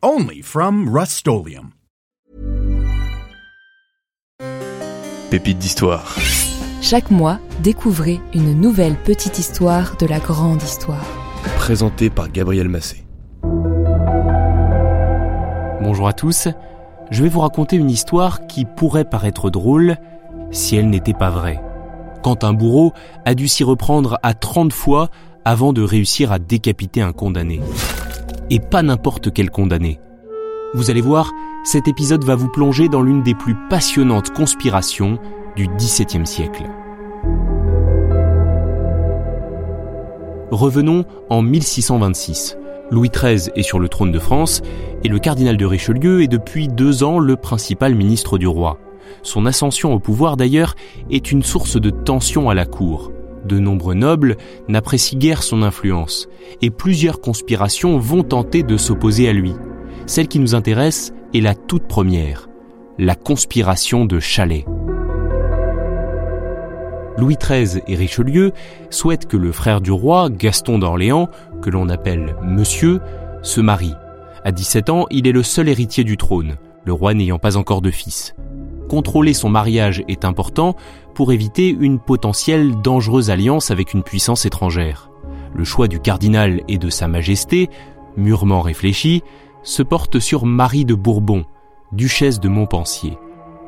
Only from Rust Pépite d'histoire. Chaque mois, découvrez une nouvelle petite histoire de la grande histoire. Présentée par Gabriel Massé. Bonjour à tous. Je vais vous raconter une histoire qui pourrait paraître drôle si elle n'était pas vraie. Quand un bourreau a dû s'y reprendre à 30 fois avant de réussir à décapiter un condamné. Et pas n'importe quel condamné. Vous allez voir, cet épisode va vous plonger dans l'une des plus passionnantes conspirations du XVIIe siècle. Revenons en 1626. Louis XIII est sur le trône de France et le cardinal de Richelieu est depuis deux ans le principal ministre du roi. Son ascension au pouvoir d'ailleurs est une source de tension à la cour. De nombreux nobles n'apprécient guère son influence et plusieurs conspirations vont tenter de s'opposer à lui. Celle qui nous intéresse est la toute première, la conspiration de Chalais. Louis XIII et Richelieu souhaitent que le frère du roi, Gaston d'Orléans, que l'on appelle Monsieur, se marie. À 17 ans, il est le seul héritier du trône, le roi n'ayant pas encore de fils. Contrôler son mariage est important pour éviter une potentielle dangereuse alliance avec une puissance étrangère. Le choix du cardinal et de Sa Majesté, mûrement réfléchi, se porte sur Marie de Bourbon, duchesse de Montpensier.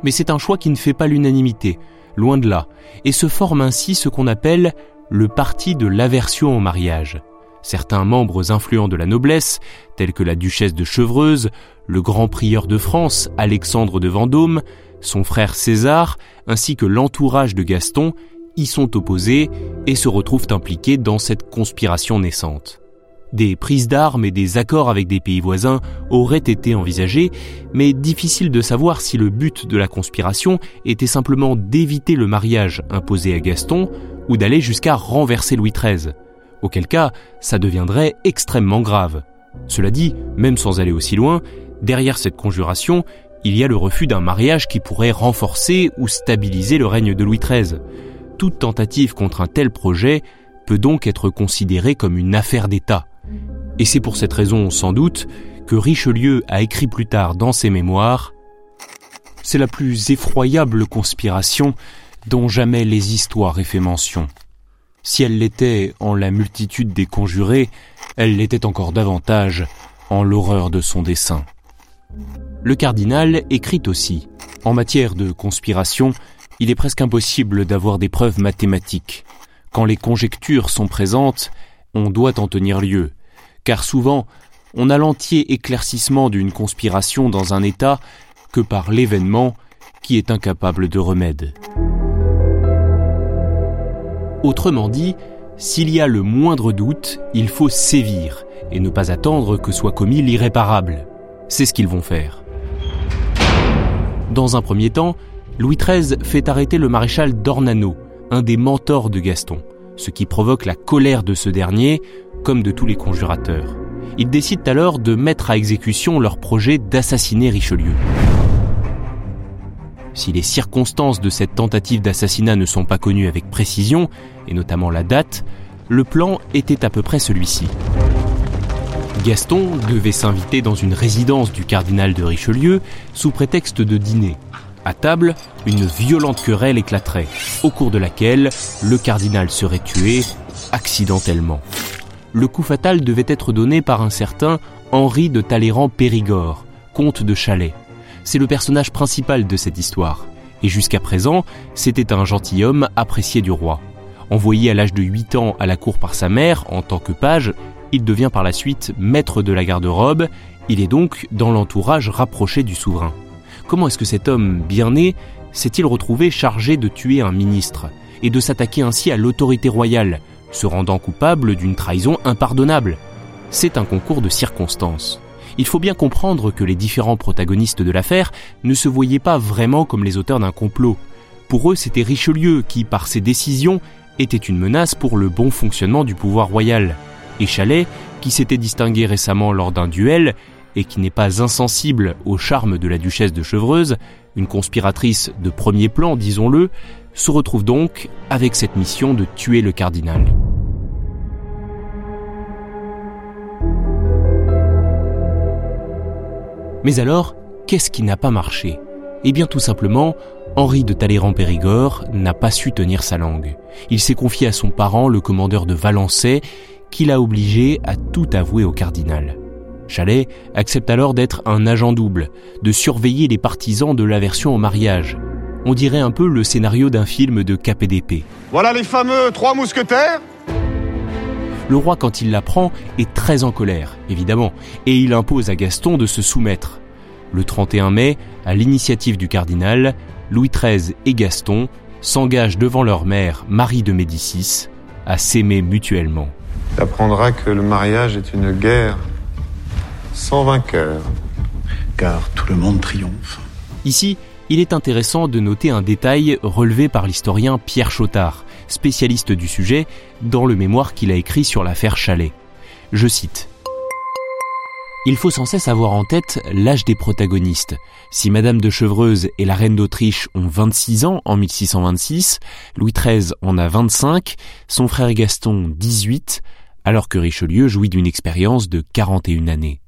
Mais c'est un choix qui ne fait pas l'unanimité, loin de là, et se forme ainsi ce qu'on appelle le parti de l'aversion au mariage. Certains membres influents de la noblesse, tels que la duchesse de Chevreuse, le grand prieur de France, Alexandre de Vendôme, son frère César, ainsi que l'entourage de Gaston, y sont opposés et se retrouvent impliqués dans cette conspiration naissante. Des prises d'armes et des accords avec des pays voisins auraient été envisagés, mais difficile de savoir si le but de la conspiration était simplement d'éviter le mariage imposé à Gaston ou d'aller jusqu'à renverser Louis XIII. Auquel cas, ça deviendrait extrêmement grave. Cela dit, même sans aller aussi loin, derrière cette conjuration, il y a le refus d'un mariage qui pourrait renforcer ou stabiliser le règne de Louis XIII. Toute tentative contre un tel projet peut donc être considérée comme une affaire d'État. Et c'est pour cette raison, sans doute, que Richelieu a écrit plus tard dans ses mémoires C'est la plus effroyable conspiration dont jamais les histoires aient fait mention. Si elle l'était en la multitude des conjurés, elle l'était encore davantage en l'horreur de son dessein. Le cardinal écrit aussi En matière de conspiration, il est presque impossible d'avoir des preuves mathématiques. Quand les conjectures sont présentes, on doit en tenir lieu, car souvent on a l'entier éclaircissement d'une conspiration dans un état que par l'événement qui est incapable de remède. Autrement dit, s'il y a le moindre doute, il faut sévir et ne pas attendre que soit commis l'irréparable. C'est ce qu'ils vont faire. Dans un premier temps, Louis XIII fait arrêter le maréchal d'Ornano, un des mentors de Gaston, ce qui provoque la colère de ce dernier comme de tous les conjurateurs. Ils décident alors de mettre à exécution leur projet d'assassiner Richelieu. Si les circonstances de cette tentative d'assassinat ne sont pas connues avec précision, et notamment la date, le plan était à peu près celui-ci. Gaston devait s'inviter dans une résidence du cardinal de Richelieu sous prétexte de dîner. À table, une violente querelle éclaterait, au cours de laquelle le cardinal serait tué accidentellement le coup fatal devait être donné par un certain Henri de Talleyrand Périgord, comte de Chalais. C'est le personnage principal de cette histoire. Et jusqu'à présent, c'était un gentilhomme apprécié du roi. Envoyé à l'âge de 8 ans à la cour par sa mère en tant que page, il devient par la suite maître de la garde-robe, il est donc dans l'entourage rapproché du souverain. Comment est-ce que cet homme bien né s'est-il retrouvé chargé de tuer un ministre et de s'attaquer ainsi à l'autorité royale, se rendant coupable d'une trahison impardonnable? C'est un concours de circonstances. Il faut bien comprendre que les différents protagonistes de l'affaire ne se voyaient pas vraiment comme les auteurs d'un complot. Pour eux, c'était Richelieu qui, par ses décisions, était une menace pour le bon fonctionnement du pouvoir royal. Et Chalet, qui s'était distingué récemment lors d'un duel, et qui n'est pas insensible au charme de la duchesse de Chevreuse, une conspiratrice de premier plan, disons-le, se retrouve donc avec cette mission de tuer le cardinal. Mais alors, qu'est-ce qui n'a pas marché? Eh bien tout simplement, Henri de Talleyrand-Périgord n'a pas su tenir sa langue. Il s'est confié à son parent, le commandeur de Valençay, qui l'a obligé à tout avouer au cardinal. Chalet accepte alors d'être un agent double, de surveiller les partisans de l'aversion au mariage. On dirait un peu le scénario d'un film de KPDP. Voilà les fameux trois mousquetaires Le roi, quand il l'apprend, est très en colère, évidemment, et il impose à Gaston de se soumettre. Le 31 mai, à l'initiative du cardinal, Louis XIII et Gaston s'engagent devant leur mère, Marie de Médicis, à s'aimer mutuellement. Tu apprendras que le mariage est une guerre sans vainqueur. Car tout le monde triomphe. Ici, il est intéressant de noter un détail relevé par l'historien Pierre Chotard, spécialiste du sujet, dans le mémoire qu'il a écrit sur l'affaire Chalet. Je cite. Il faut sans cesse avoir en tête l'âge des protagonistes. Si Madame de Chevreuse et la reine d'Autriche ont 26 ans en 1626, Louis XIII en a 25, son frère Gaston 18, alors que Richelieu jouit d'une expérience de 41 années.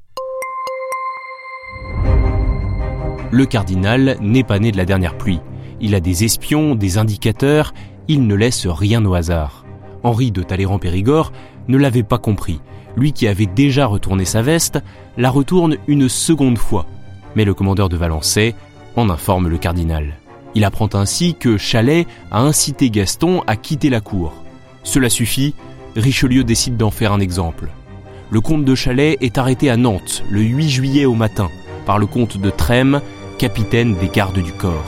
Le cardinal n'est pas né de la dernière pluie. Il a des espions, des indicateurs, il ne laisse rien au hasard. Henri de Talleyrand-Périgord ne l'avait pas compris. Lui qui avait déjà retourné sa veste, la retourne une seconde fois. Mais le commandeur de Valençay en informe le cardinal. Il apprend ainsi que Chalet a incité Gaston à quitter la cour. Cela suffit, Richelieu décide d'en faire un exemple. Le comte de Chalet est arrêté à Nantes le 8 juillet au matin par le comte de Trême capitaine des gardes du corps.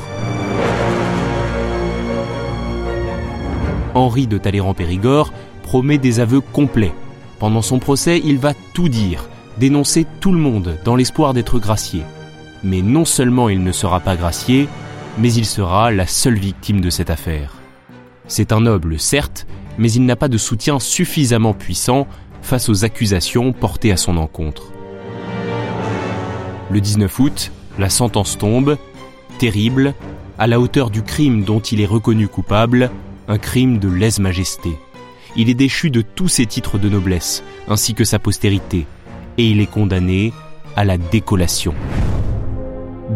Henri de Talleyrand-Périgord promet des aveux complets. Pendant son procès, il va tout dire, dénoncer tout le monde dans l'espoir d'être gracié. Mais non seulement il ne sera pas gracié, mais il sera la seule victime de cette affaire. C'est un noble, certes, mais il n'a pas de soutien suffisamment puissant face aux accusations portées à son encontre. Le 19 août, la sentence tombe, terrible, à la hauteur du crime dont il est reconnu coupable, un crime de lèse-majesté. Il est déchu de tous ses titres de noblesse, ainsi que sa postérité, et il est condamné à la décollation.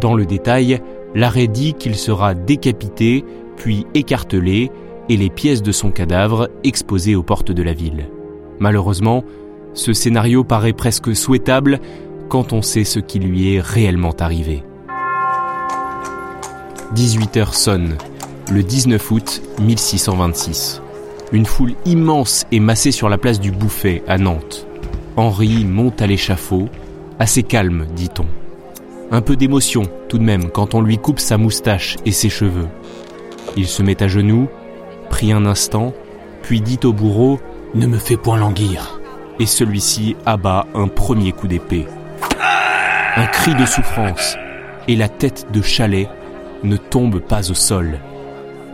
Dans le détail, l'arrêt dit qu'il sera décapité, puis écartelé, et les pièces de son cadavre exposées aux portes de la ville. Malheureusement, ce scénario paraît presque souhaitable quand on sait ce qui lui est réellement arrivé. 18 heures sonne, le 19 août 1626. Une foule immense est massée sur la place du Bouffet à Nantes. Henri monte à l'échafaud, assez calme, dit-on. Un peu d'émotion tout de même quand on lui coupe sa moustache et ses cheveux. Il se met à genoux, prie un instant, puis dit au bourreau ⁇ Ne me fais point languir !⁇ Et celui-ci abat un premier coup d'épée un cri de souffrance, et la tête de Chalet ne tombe pas au sol.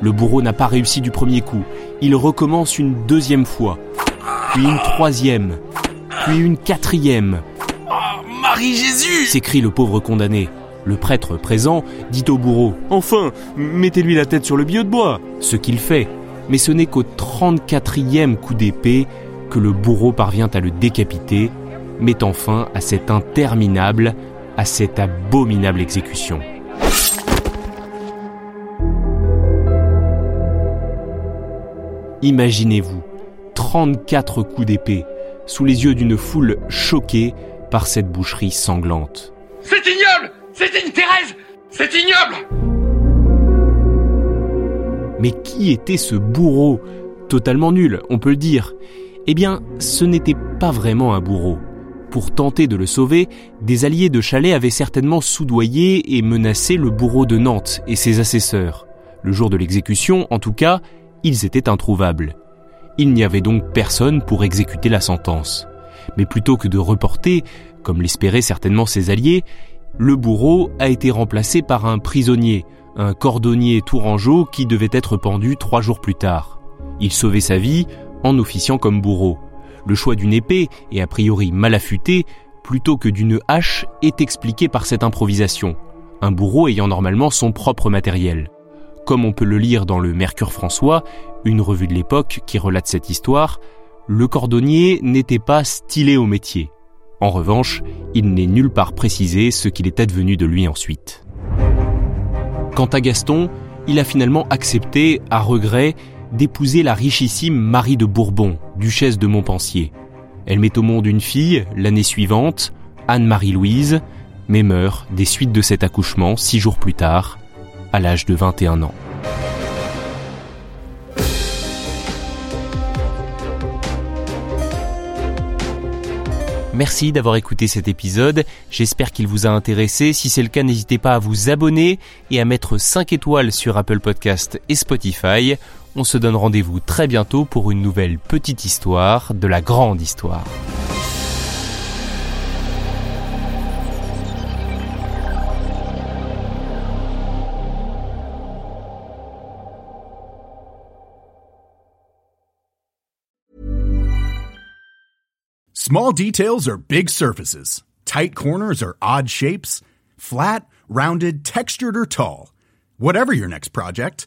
Le bourreau n'a pas réussi du premier coup. Il recommence une deuxième fois, puis une troisième, puis une quatrième. Oh, Marie Jésus s'écrie le pauvre condamné. Le prêtre présent dit au bourreau Enfin, mettez-lui la tête sur le billot de bois Ce qu'il fait, mais ce n'est qu'au 34e coup d'épée que le bourreau parvient à le décapiter, mettant fin à cette interminable à cette abominable exécution. Imaginez-vous, 34 coups d'épée, sous les yeux d'une foule choquée par cette boucherie sanglante. C'est ignoble C'est une Thérèse C'est ignoble Mais qui était ce bourreau? Totalement nul, on peut le dire. Eh bien, ce n'était pas vraiment un bourreau. Pour tenter de le sauver, des alliés de Chalet avaient certainement soudoyé et menacé le bourreau de Nantes et ses assesseurs. Le jour de l'exécution, en tout cas, ils étaient introuvables. Il n'y avait donc personne pour exécuter la sentence. Mais plutôt que de reporter, comme l'espéraient certainement ses alliés, le bourreau a été remplacé par un prisonnier, un cordonnier tourangeau qui devait être pendu trois jours plus tard. Il sauvait sa vie en officiant comme bourreau. Le choix d'une épée, et a priori mal affûtée, plutôt que d'une hache, est expliqué par cette improvisation, un bourreau ayant normalement son propre matériel. Comme on peut le lire dans le Mercure François, une revue de l'époque qui relate cette histoire, le cordonnier n'était pas stylé au métier. En revanche, il n'est nulle part précisé ce qu'il est advenu de lui ensuite. Quant à Gaston, il a finalement accepté, à regret, d'épouser la richissime Marie de Bourbon, duchesse de Montpensier. Elle met au monde une fille l'année suivante, Anne-Marie-Louise, mais meurt des suites de cet accouchement six jours plus tard, à l'âge de 21 ans. Merci d'avoir écouté cet épisode, j'espère qu'il vous a intéressé. Si c'est le cas, n'hésitez pas à vous abonner et à mettre 5 étoiles sur Apple Podcast et Spotify. On se donne rendez-vous très bientôt pour une nouvelle petite histoire de la grande histoire. Small details are big surfaces. Tight corners are odd shapes. Flat, rounded, textured, or tall. Whatever your next project,